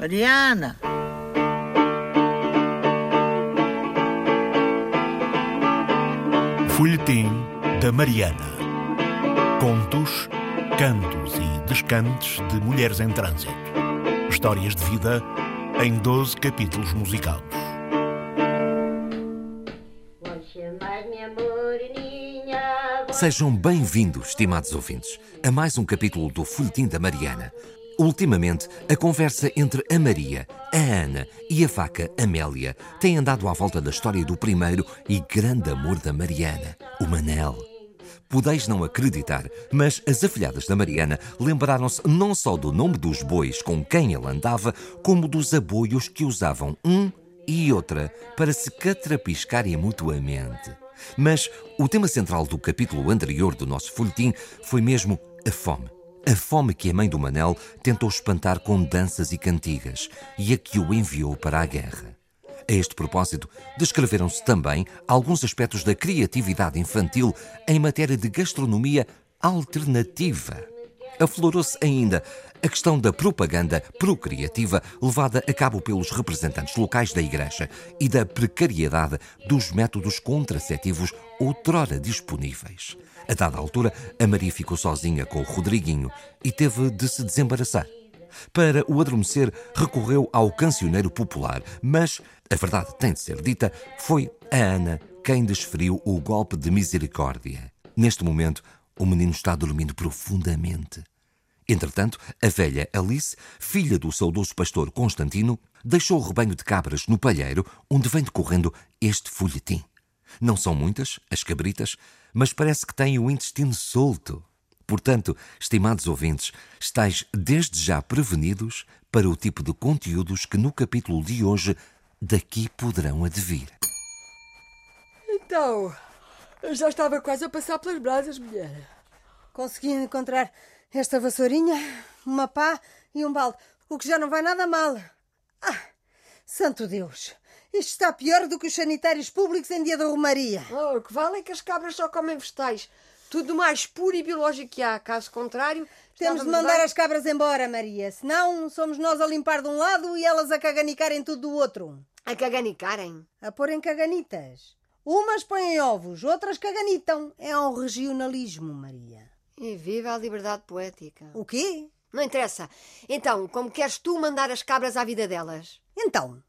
Mariana! Folhetim da Mariana. Contos, cantos e descantes de mulheres em trânsito. Histórias de vida em 12 capítulos musicados. Sejam bem-vindos, estimados ouvintes, a mais um capítulo do Folhetim da Mariana. Ultimamente, a conversa entre a Maria, a Ana e a vaca Amélia tem andado à volta da história do primeiro e grande amor da Mariana, o Manel. Podeis não acreditar, mas as afilhadas da Mariana lembraram-se não só do nome dos bois com quem ele andava, como dos aboios que usavam um e outra para se catrapiscarem mutuamente. Mas o tema central do capítulo anterior do nosso folhetim foi mesmo a fome. A fome que a mãe do Manel tentou espantar com danças e cantigas e a que o enviou para a guerra. A este propósito, descreveram-se também alguns aspectos da criatividade infantil em matéria de gastronomia alternativa. Aflorou-se ainda a questão da propaganda procriativa levada a cabo pelos representantes locais da Igreja e da precariedade dos métodos contraceptivos outrora disponíveis. A dada altura, a Maria ficou sozinha com o Rodriguinho e teve de se desembaraçar. Para o adormecer, recorreu ao cancioneiro popular, mas, a verdade tem de ser dita, foi a Ana quem desferiu o golpe de misericórdia. Neste momento, o menino está dormindo profundamente. Entretanto, a velha Alice, filha do saudoso pastor Constantino, deixou o rebanho de cabras no palheiro onde vem decorrendo este folhetim. Não são muitas, as cabritas, mas parece que têm o intestino solto. Portanto, estimados ouvintes, estáis desde já prevenidos para o tipo de conteúdos que no capítulo de hoje daqui poderão advir. Então, já estava quase a passar pelas brasas, mulher. Consegui encontrar esta vassourinha, uma pá e um balde, o que já não vai nada mal. Ah, santo Deus! Isto está pior do que os sanitários públicos em dia da Romaria. Oh, o que vale é que as cabras só comem vegetais. Tudo mais puro e biológico que há. Caso contrário, Temos de mandar bem- as cabras embora, Maria. Senão somos nós a limpar de um lado e elas a caganicarem tudo do outro. a caganicarem. A porem caganitas. Umas põem ovos, outras caganitam. É um regionalismo, Maria. E viva a liberdade poética. O quê? Não interessa. Então, como queres tu mandar as cabras à vida delas? Então,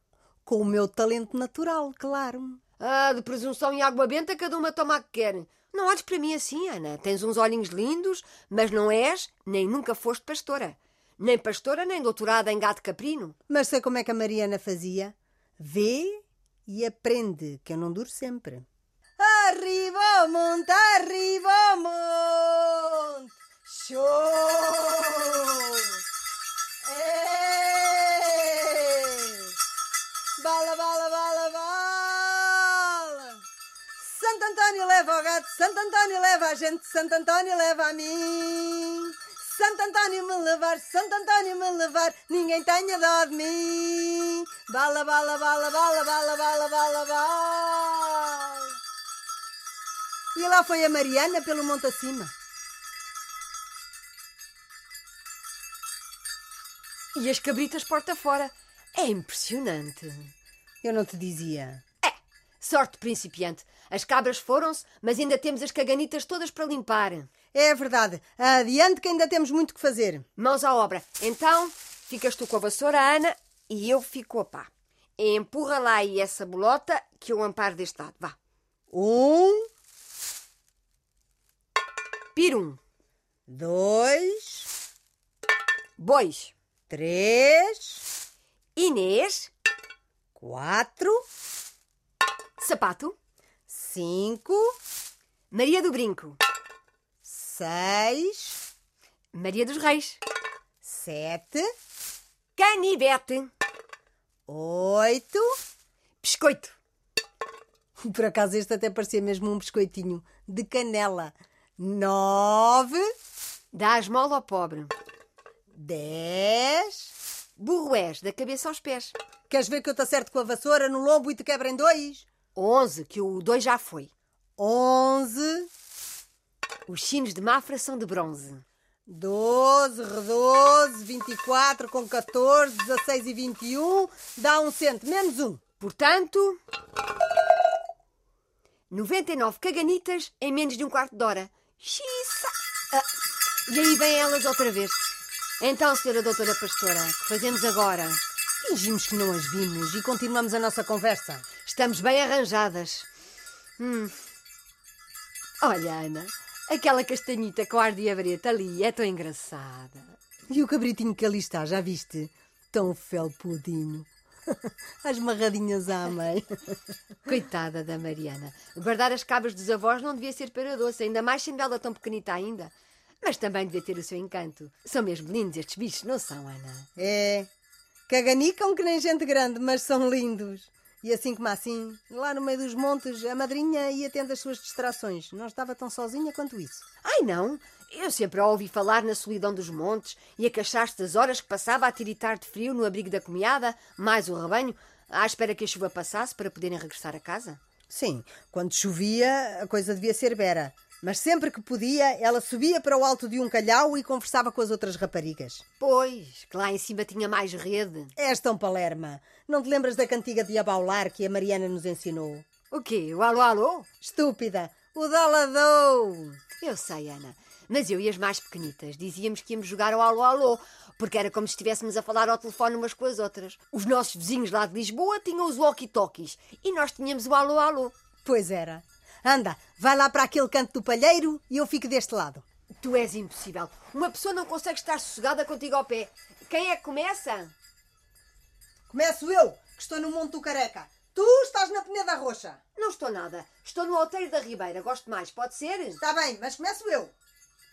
com o meu talento natural, claro. Ah, de presunção e água benta, cada uma toma a que quer. Não olhes para mim assim, Ana. Tens uns olhinhos lindos, mas não és, nem nunca foste pastora. Nem pastora, nem doutorada em gato caprino. Mas sei como é que a Mariana fazia. Vê e aprende, que eu não duro sempre. Arriba ao Show! Ei! Bala, bala, bala, bala! Santo António leva o gato, Santo António leva a gente, Santo António leva a mim. Santo António me levar, Santo António me levar, ninguém tenha dó de mim. Bala, bala, bala, bala, bala, bala, bala, bala. E lá foi a Mariana pelo monte acima. E as cabritas porta fora. É impressionante. Eu não te dizia. Sorte principiante. As cabras foram-se, mas ainda temos as caganitas todas para limpar. É verdade. Adiante que ainda temos muito que fazer. Mãos à obra. Então, ficas tu com a vassoura, Ana, e eu fico com a pá. Empurra lá aí essa bolota que eu amparo deste lado. Vá. Um, Pirum. dois, Bois. Três, Inês. quatro, Sapato. cinco, Maria do Brinco. seis, Maria dos Reis. sete, Canivete. oito. Biscoito. Por acaso este até parecia mesmo um biscoitinho de canela. Nove, Dá esmola ao pobre. Dez. Burro és, da cabeça aos pés. Queres ver que eu te acerto com a vassoura no lombo e te quebro em dois? Onze, que o dois já foi. Onze, Os sinos de Mafra são de bronze. 12, redoze, 24 com 14, 16 e 21, dá um cento, menos um. Portanto, 99 caganitas em menos de um quarto de hora. Xiça! Ah, e aí vêm elas outra vez. Então, senhora doutora pastora, que fazemos agora? Fingimos que não as vimos e continuamos a nossa conversa. Estamos bem arranjadas. Hum. Olha, Ana, aquela castanhita com ar de abreta ali é tão engraçada. E o cabritinho que ali está, já viste? Tão felpudinho. As marradinhas à mãe. Coitada da Mariana. Guardar as cabras dos avós não devia ser para doce, ainda mais sendo ela tão pequenita ainda. Mas também devia ter o seu encanto. São mesmo lindos estes bichos, não são, Ana? É. Caganicam que nem gente grande, mas são lindos. E assim como assim, lá no meio dos montes, a madrinha ia tendo as suas distrações. Não estava tão sozinha quanto isso. Ai, não! Eu sempre a ouvi falar na solidão dos montes e a queixar-se das horas que passava a tiritar de frio no abrigo da comiada, mais o rebanho, à espera que a chuva passasse para poderem regressar a casa. Sim, quando chovia, a coisa devia ser vera. Mas sempre que podia, ela subia para o alto de um calhau e conversava com as outras raparigas. Pois, que lá em cima tinha mais rede. És tão palerma. Não te lembras da cantiga de abaular que a Mariana nos ensinou? O quê? O alô alô? Estúpida! O Daladou! Eu sei, Ana. Mas eu e as mais pequenitas dizíamos que íamos jogar ao alô alô, porque era como se estivéssemos a falar ao telefone umas com as outras. Os nossos vizinhos lá de Lisboa tinham os walkie-talkies e nós tínhamos o alô alô. Pois era. Anda, vai lá para aquele canto do palheiro e eu fico deste lado. Tu és impossível. Uma pessoa não consegue estar sossegada contigo ao pé. Quem é que começa? Começo eu, que estou no Monte do Careca. Tu estás na Peneda Roxa. Não estou nada. Estou no Alteiro da Ribeira. Gosto mais. Pode ser? Está bem, mas começo eu.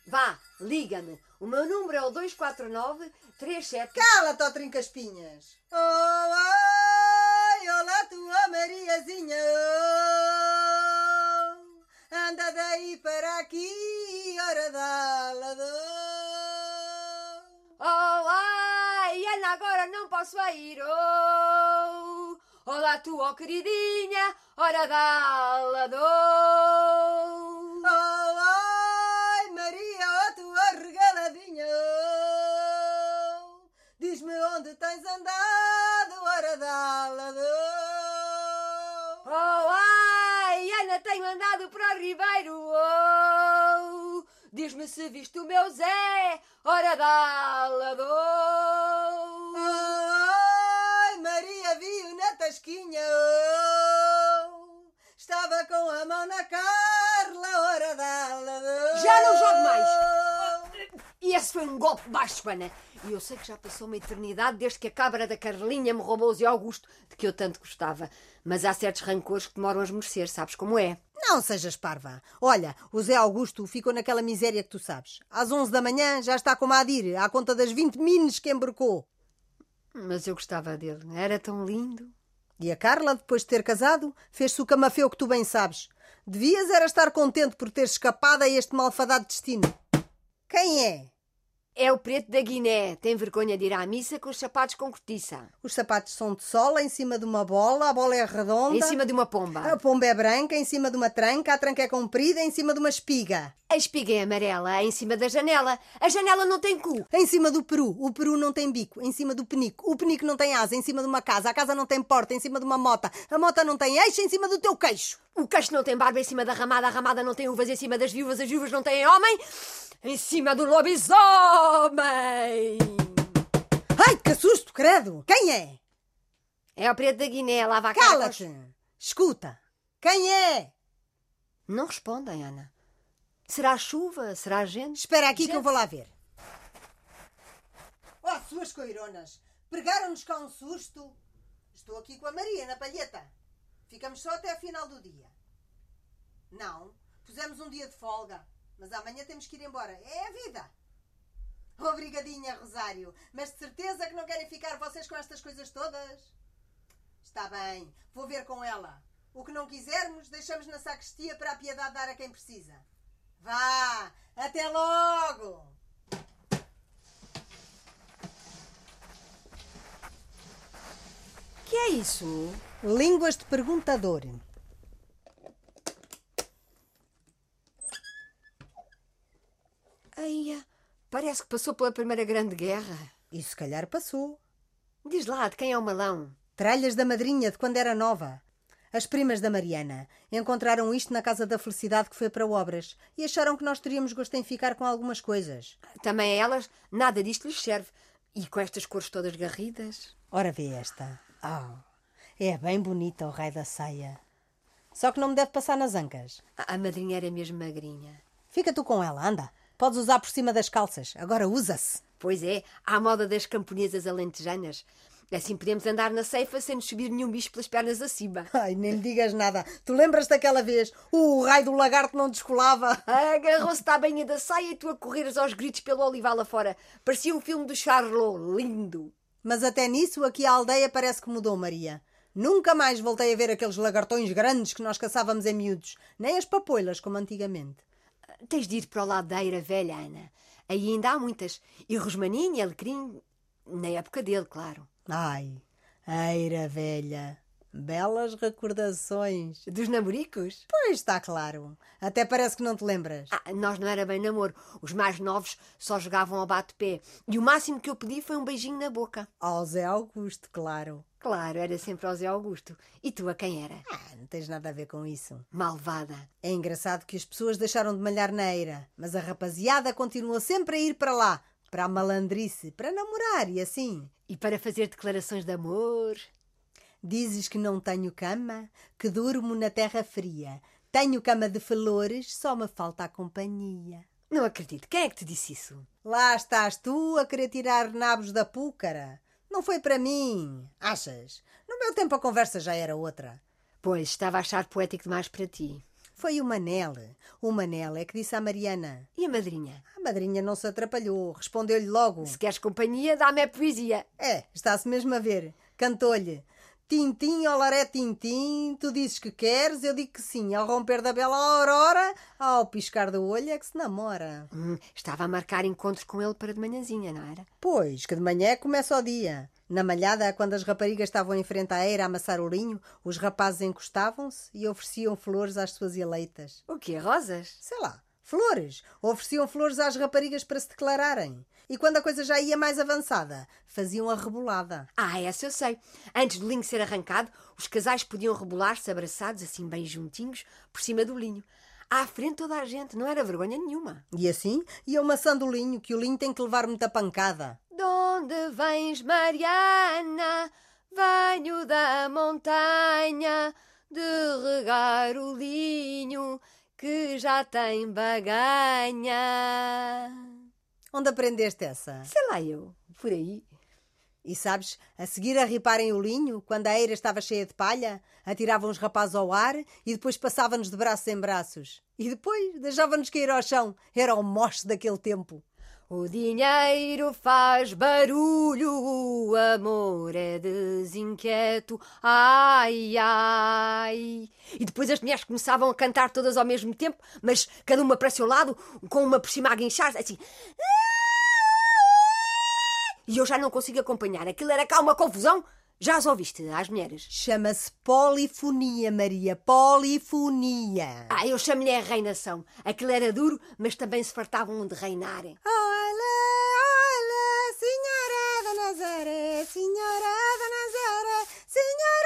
Vá, liga-me. O meu número é o 249 37. Cala-te, ó Trincaspinhas. Oh, ai, olá, tua Mariazinha. Oh, anda daí para aqui, hora da lador. Oh, ai, Ana, agora não posso ir. Oh, olá, tu, oh, queridinha, hora da lador. Oh, ai, Maria, ó tua regaladinha. Oh, Diz-me onde tens andado, hora da lador. Tenho andado para o Ribeiro. Oh, diz-me se viste o meu Zé, hora da lador. Ai, Maria viu na tasquinha. oh, Estava com a mão na Carla, hora da lador. Já não jogo mais. E esse foi um golpe baixo, Ana. E eu sei que já passou uma eternidade desde que a cabra da Carlinha me roubou o Zé Augusto, de que eu tanto gostava. Mas há certos rancores que demoram a esmorecer, sabes como é? Não sejas parva. Olha, o Zé Augusto ficou naquela miséria que tu sabes. Às 11 da manhã já está como a Adir, à conta das 20 mines que embarcou. Mas eu gostava dele. Era tão lindo. E a Carla, depois de ter casado, fez-se o camafeu que tu bem sabes. Devias era estar contente por ter escapado a este malfadado destino. Quem é? É o preto da Guiné. Tem vergonha de ir à missa com os sapatos com cortiça. Os sapatos são de sola em cima de uma bola, a bola é redonda. Em cima de uma pomba. A pomba é branca em cima de uma tranca, a tranca é comprida em cima de uma espiga. A espiga é amarela em cima da janela. A janela não tem cu. Em cima do peru, o peru não tem bico. Em cima do penico, o penico não tem asa. Em cima de uma casa, a casa não tem porta. Em cima de uma mota, a mota não tem eixo. Em cima do teu queixo. O queixo não tem barba em cima da ramada. A ramada não tem uvas em cima das viúvas. As viúvas não têm homem. Em cima do lobisomem. Ai, que susto, credo! Quem é? É o preto da Guiné. Lava a Cala-te! Escuta! Quem é? Não respondem, Ana. Será chuva? Será gente? Espera aqui que Gente. eu vou lá ver. Oh, suas coironas! Pregaram-nos cá um susto. Estou aqui com a Maria na palheta. Ficamos só até a final do dia. Não, pusemos um dia de folga. Mas amanhã temos que ir embora. É a vida. Obrigadinha, Rosário. Mas de certeza que não querem ficar vocês com estas coisas todas? Está bem, vou ver com ela. O que não quisermos, deixamos na sacristia para a piedade dar a quem precisa. Vá, até logo! Que é isso? Línguas de perguntador. Ai, parece que passou pela Primeira Grande Guerra. E se calhar passou. Diz lá, de quem é o malão? Tralhas da madrinha de quando era nova. As primas da Mariana encontraram isto na Casa da Felicidade que foi para obras e acharam que nós teríamos gosto em ficar com algumas coisas. Também a elas, nada disto lhes serve. E com estas cores todas garridas. Ora, vê esta. Oh, é bem bonita o raio da saia. Só que não me deve passar nas ancas. A a madrinha era mesmo magrinha. Fica tu com ela, anda. Podes usar por cima das calças. Agora usa-se. Pois é, à moda das camponesas alentejanas. Assim podemos andar na ceifa sem nos subir nenhum bicho pelas pernas acima. Ai, nem me digas nada. Tu lembras daquela vez? O raio do lagarto não descolava. Agarrou-se à bainha da saia e tu a correres aos gritos pelo olival lá fora. Parecia o filme do Charlot, lindo. Mas até nisso, aqui a aldeia parece que mudou, Maria. Nunca mais voltei a ver aqueles lagartões grandes que nós caçávamos em miúdos, nem as papoilas como antigamente. Tens de ir para o lado da Eira Velha, Ana. Aí ainda há muitas. E Rosmaninho e Alecrim, na época dele, claro. Ai, eira velha. Belas recordações. Dos namoricos? Pois está claro. Até parece que não te lembras. Ah, nós não era bem namoro. Os mais novos só jogavam ao bate-pé. E o máximo que eu pedi foi um beijinho na boca. Ao Zé Augusto, claro. Claro, era sempre ao Zé Augusto. E tu a quem era? Ah, não tens nada a ver com isso. Malvada. É engraçado que as pessoas deixaram de malhar na eira, mas a rapaziada continua sempre a ir para lá, para a malandrice, para namorar e assim. E para fazer declarações de amor? Dizes que não tenho cama, que durmo na terra fria. Tenho cama de flores, só me falta a companhia. Não acredito. Quem é que te disse isso? Lá estás tu a querer tirar nabos da púcara. Não foi para mim, achas? No meu tempo a conversa já era outra. Pois, estava a achar poético demais para ti. Foi o Manel. O Manel é que disse à Mariana. E a madrinha? A madrinha não se atrapalhou, respondeu-lhe logo. Se queres companhia, dá-me a poesia. É, está-se mesmo a ver. Cantou-lhe. Tintim, olaré, tintim, tu dizes que queres, eu digo que sim. Ao romper da bela aurora, ao piscar do olho é que se namora. Hum, estava a marcar encontros com ele para de manhãzinha, não era? Pois, que de manhã começa o dia. Na malhada, quando as raparigas estavam em frente à eira a amassar o linho, os rapazes encostavam-se e ofereciam flores às suas eleitas. O quê? Rosas? Sei lá, flores. Ofereciam flores às raparigas para se declararem. E quando a coisa já ia mais avançada, faziam a rebolada. Ah, essa eu sei. Antes do linho ser arrancado, os casais podiam rebolar-se abraçados, assim bem juntinhos, por cima do linho. À frente toda a gente, não era vergonha nenhuma. E assim iam maçando o linho, que o linho tem que levar muita pancada. De onde vens, Mariana? Venho da montanha de regar o linho que já tem baganha. Onde aprendeste essa? Sei lá eu, por aí. E sabes, a seguir a riparem o linho, quando a eira estava cheia de palha, atiravam os rapazes ao ar e depois passavam-nos de braços em braços. E depois deixavam-nos cair ao chão. Era o moche daquele tempo. O dinheiro faz barulho, o amor é desinquieto, ai, ai. E depois as mulheres começavam a cantar todas ao mesmo tempo, mas cada uma para o seu lado, com uma por cima a guinchar assim. E eu já não consigo acompanhar. Aquilo era cá uma confusão. Já as ouviste, às mulheres? Chama-se polifonia, Maria. Polifonia. Ah, eu chamo-lhe a reinação. Aquilo era duro, mas também se fartavam de reinar. Olha, olha, senhora da Nazaré, senhora da Nazaré, senhora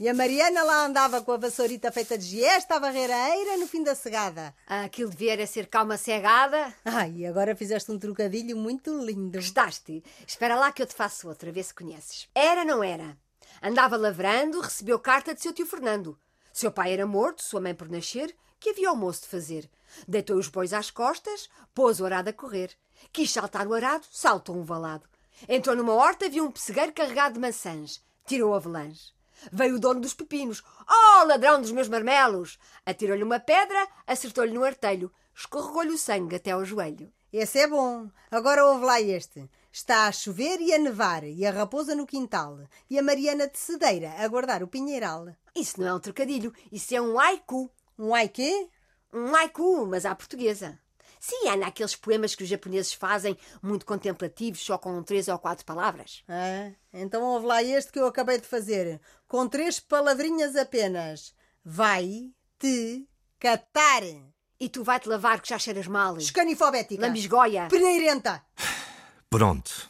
E a Mariana lá andava com a vassourita feita de giesta a varrer a eira no fim da cegada. Ah, aquilo devia era ser calma cegada. Ai, agora fizeste um trocadilho muito lindo. Gostaste? Espera lá que eu te faço outra, vê se conheces. Era, não era? Andava lavrando, recebeu carta de seu tio Fernando. Seu pai era morto, sua mãe por nascer. Que havia o moço de fazer? Deitou os bois às costas, pôs o arado a correr. Quis saltar o arado, saltou um valado. Entrou numa horta, viu um pessegueiro carregado de maçãs. Tirou a. Veio o dono dos pepinos. Oh, ladrão dos meus marmelos! Atirou-lhe uma pedra, acertou-lhe no artelho. Escorregou-lhe o sangue até ao joelho. Esse é bom. Agora ouve lá este. Está a chover e a nevar, e a raposa no quintal, e a Mariana de Cedeira a guardar o pinheiral. Isso não é um trocadilho, isso é um haiku. Um ai quê? Um haiku, mas à portuguesa. Sim, Ana, aqueles poemas que os japoneses fazem, muito contemplativos, só com três ou quatro palavras. Ah, então ouve lá este que eu acabei de fazer, com três palavrinhas apenas. Vai te catar. E tu vai-te lavar que já cheiras mal. Escanifobética. Lambisgoia. Peneirenta. Pronto.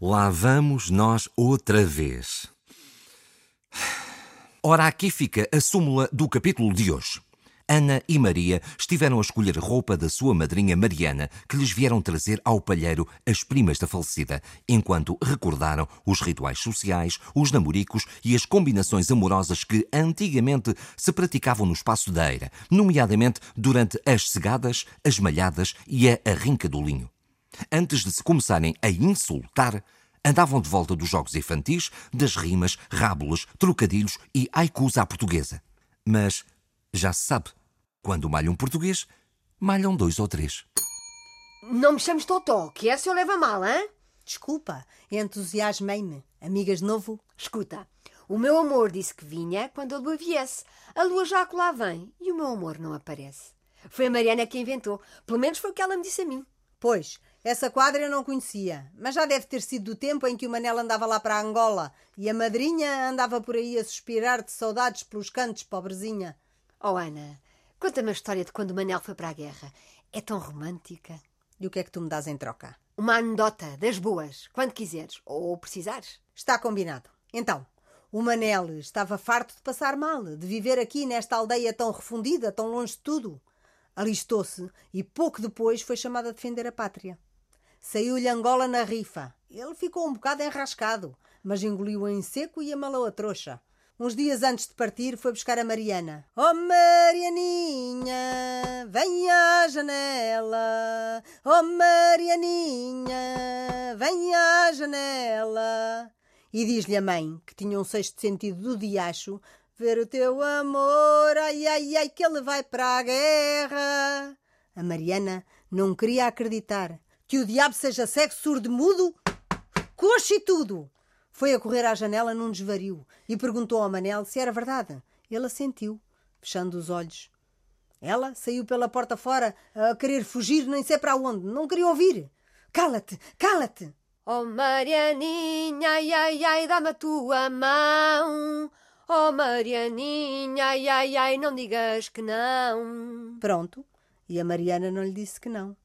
Lá vamos nós outra vez. Ora, aqui fica a súmula do capítulo de hoje. Ana e Maria estiveram a escolher roupa da sua madrinha Mariana, que lhes vieram trazer ao palheiro as primas da falecida, enquanto recordaram os rituais sociais, os namoricos e as combinações amorosas que antigamente se praticavam no espaço da eira, nomeadamente durante as cegadas, as malhadas e a arrinca do linho. Antes de se começarem a insultar, andavam de volta dos jogos infantis, das rimas, rábulas, trocadilhos e haikus à portuguesa. Mas já se sabe, quando malha um português, malham dois ou três. Não me chames Totó, que essa eu levo a mal, hã? Desculpa, entusiasmei-me. Amigas de novo? Escuta, o meu amor disse que vinha quando a lua viesse. A lua já lá vem e o meu amor não aparece. Foi a Mariana que inventou. Pelo menos foi o que ela me disse a mim. Pois, essa quadra eu não conhecia, mas já deve ter sido do tempo em que o Manel andava lá para Angola e a madrinha andava por aí a suspirar de saudades pelos cantos, pobrezinha. Oh, Ana, conta-me a história de quando o Manel foi para a guerra. É tão romântica. E o que é que tu me dás em troca? Uma anedota das boas, quando quiseres ou precisares. Está combinado. Então, o Manel estava farto de passar mal, de viver aqui nesta aldeia tão refundida, tão longe de tudo. Alistou-se e pouco depois foi chamado a defender a pátria. Saiu-lhe Angola na rifa. Ele ficou um bocado enrascado, mas engoliu em seco e amalou a trouxa. Uns dias antes de partir, foi buscar a Mariana. Oh, Marianinha, vem à janela. Oh, Marianinha, vem à janela. E diz-lhe a mãe, que tinha um sexto sentido do diacho, ver o teu amor, ai, ai, ai, que ele vai para a guerra. A Mariana não queria acreditar que o diabo seja cego, surdo, mudo, coxo e tudo. Foi a correr à janela num desvario e perguntou ao Manel se era verdade. Ele assentiu, fechando os olhos. Ela saiu pela porta fora a querer fugir, nem sei para onde. Não queria ouvir. Cala-te, cala-te! Oh Marianinha, ai, ai, ai, dá-me a tua mão. Oh Marianinha, ai, ai, ai, não digas que não. Pronto. E a Mariana não lhe disse que não.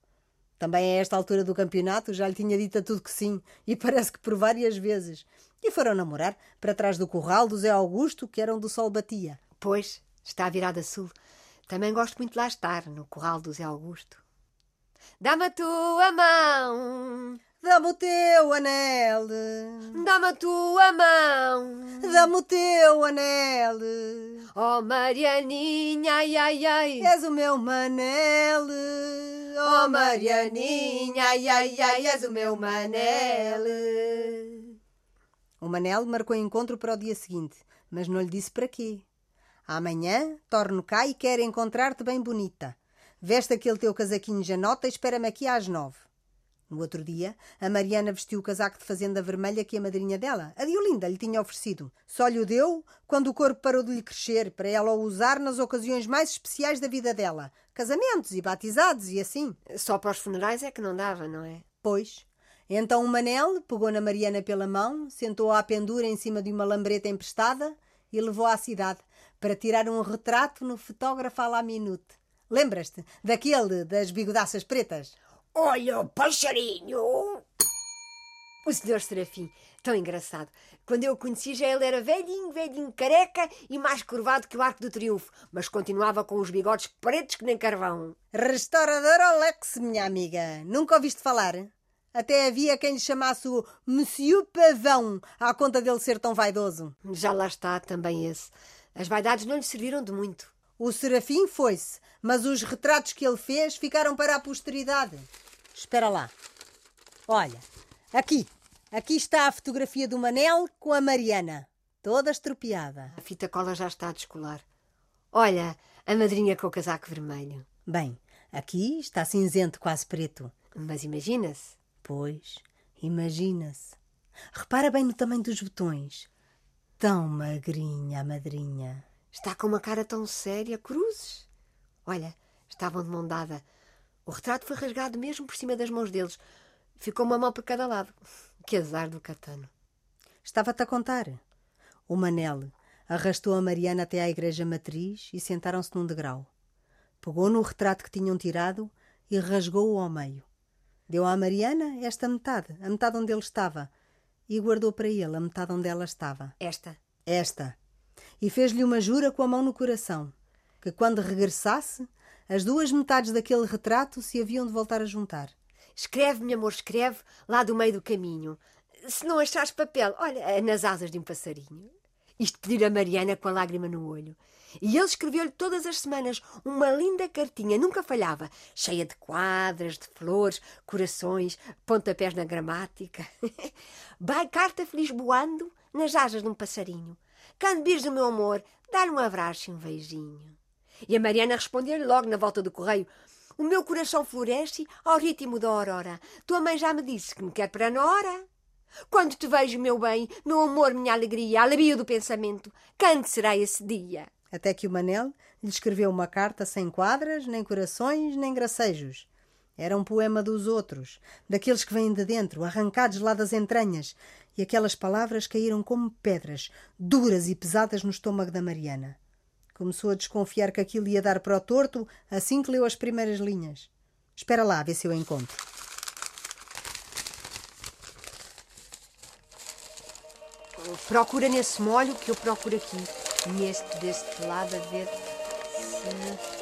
Também a esta altura do campeonato já lhe tinha dito a tudo que sim, e parece que por várias vezes. E foram namorar para trás do curral do Zé Augusto, que era onde o sol batia. Pois, está virado a sul. Também gosto muito de lá estar, no curral do Zé Augusto. Dá-me a tua mão. Dá-me o teu anel. Dá-me a tua mão. Dá-me o teu anel. Oh Marianinha, ai, ai, ai. És o meu manel. Oh Marianinha, ai, ai, ai, és o meu Manel. O Manel marcou encontro para o dia seguinte, mas não lhe disse para quê. Amanhã torno cá e quero encontrar-te bem bonita. Veste aquele teu casaquinho janota e espera-me aqui às nove. No outro dia, a Mariana vestiu o casaco de fazenda vermelha que a madrinha dela, a Diolinda, lhe tinha oferecido. Só lhe o deu quando o corpo parou de lhe crescer, para ela o usar nas ocasiões mais especiais da vida dela. Casamentos e batizados e assim. Só para os funerais é que não dava, não é? Pois. Então o Manel pegou na Mariana pela mão, sentou-a à pendura em cima de uma lambreta emprestada e levou à cidade para tirar um retrato no fotógrafo à la minute. Lembras-te daquele das bigodaças pretas? Olha o passarinho! O senhor Serafim, tão engraçado. Quando eu o conheci já ele era velhinho, velhinho, careca e mais curvado que o Arco do Triunfo, mas continuava com os bigodes pretos que nem carvão. Restaurador Alex, minha amiga. Nunca ouviste falar? Até havia quem lhe chamasse o Monsieur Pavão, à conta dele ser tão vaidoso. Já lá está também esse. As vaidades não lhe serviram de muito. O Serafim foi-se, mas os retratos que ele fez ficaram para a posteridade. Espera lá. Olha, aqui. Aqui está a fotografia do Manel com a Mariana. Toda estropiada. A fita cola já está a descolar. Olha, a madrinha com o casaco vermelho. Bem, aqui está cinzento, quase preto. Mas imagina-se. Pois, imagina-se. Repara bem no tamanho dos botões. Tão magrinha a madrinha. Está com uma cara tão séria, cruzes. Olha, estavam de mão dada. O retrato foi rasgado mesmo por cima das mãos deles. Ficou uma mão por cada lado. Que azar do Catano. Estava-te a contar. O Manel arrastou a Mariana até à igreja matriz e sentaram-se num degrau. Pegou no retrato que tinham tirado e rasgou-o ao meio. Deu à Mariana esta metade, a metade onde ele estava, e guardou para ele a metade onde ela estava. Esta. Esta. E fez-lhe uma jura com a mão no coração, que quando regressasse, as duas metades daquele retrato se haviam de voltar a juntar. Escreve, meu amor, escreve, lá do meio do caminho. Se não achares papel, olha, nas asas de um passarinho. Isto pedir a Mariana com a lágrima no olho. E ele escreveu-lhe todas as semanas uma linda cartinha, nunca falhava, cheia de quadras, de flores, corações, pontapés na gramática. Vai carta feliz voando nas asas de um passarinho. Quando vires o meu amor, dá-lhe um abraço e um beijinho. E a Mariana respondeu-lhe logo na volta do correio: O meu coração floresce ao ritmo da aurora. Tua mãe já me disse que me quer para a hora. Quando te vejo, meu bem, meu amor, minha alegria, alivio do pensamento, quando será esse dia? Até que o Manel lhe escreveu uma carta sem quadras, nem corações, nem gracejos. Era um poema dos outros, daqueles que vêm de dentro, arrancados lá das entranhas, e aquelas palavras caíram como pedras, duras e pesadas no estômago da Mariana. Começou a desconfiar que aquilo ia dar para o torto assim que leu as primeiras linhas. Espera lá, vê se eu encontro. Procura nesse molho que eu procuro aqui, neste deste lado, a ver se.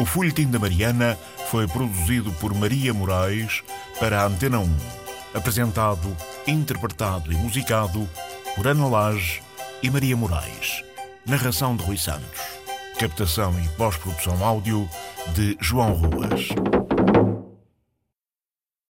O Folhetim da Mariana foi produzido por Maria Moraes para a Antena 1. Apresentado, interpretado e musicado por Ana Lage e Maria Moraes. Narração de Rui Santos. Captação e pós-produção áudio de João Ruas.